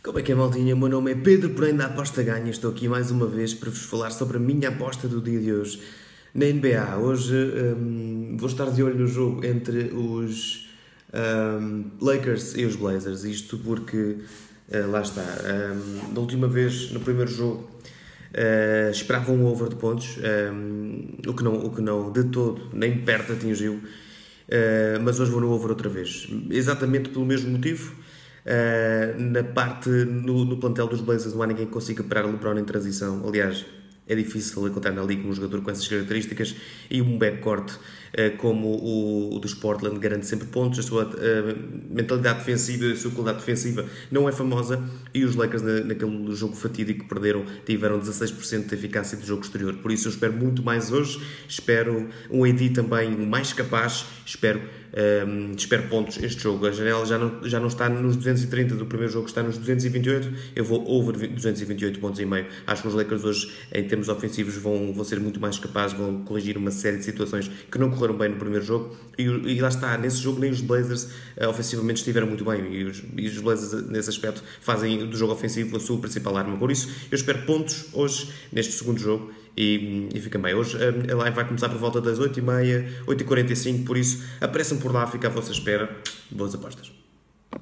Como é que é, maldinha? O meu nome é Pedro Porém da Aposta Ganha. Estou aqui mais uma vez para vos falar sobre a minha aposta do dia de hoje na NBA. Hoje um, vou estar de olho no jogo entre os um, Lakers e os Blazers. Isto porque, uh, lá está, um, da última vez, no primeiro jogo, uh, esperava um over de pontos, o, que não, o que não de todo, nem perto atingiu. Uh, mas hoje vou no over outra vez. Exatamente pelo mesmo motivo na parte, no, no, plantel dos Blazers não há ninguém que consiga parar LeBron em transição. Aliás, é difícil encontrar na liga um jogador com essas características e um backcourt uh, como o, dos Portland garante sempre pontos. A sua uh, mentalidade defensiva, a sua qualidade defensiva não é famosa e os Lakers na, naquele jogo fatídico que perderam tiveram 16% de eficácia do jogo exterior. Por isso eu espero muito mais hoje. Espero um AD também mais capaz. Espero um, espero pontos este jogo. A janela já não, já não está nos 230 do primeiro jogo, está nos 228. Eu vou over 228 pontos e meio. Acho que os Lakers hoje, em termos ofensivos, vão, vão ser muito mais capazes, vão corrigir uma série de situações que não correram bem no primeiro jogo. E, e lá está, nesse jogo nem os Blazers uh, ofensivamente estiveram muito bem. E os, e os Blazers, nesse aspecto, fazem do jogo ofensivo a sua principal arma. Por isso, eu espero pontos hoje, neste segundo jogo e, e fica bem. Hoje a live vai começar por volta das 8h30, 8h45, por isso apareçam por lá, fica à vossa espera. Boas apostas.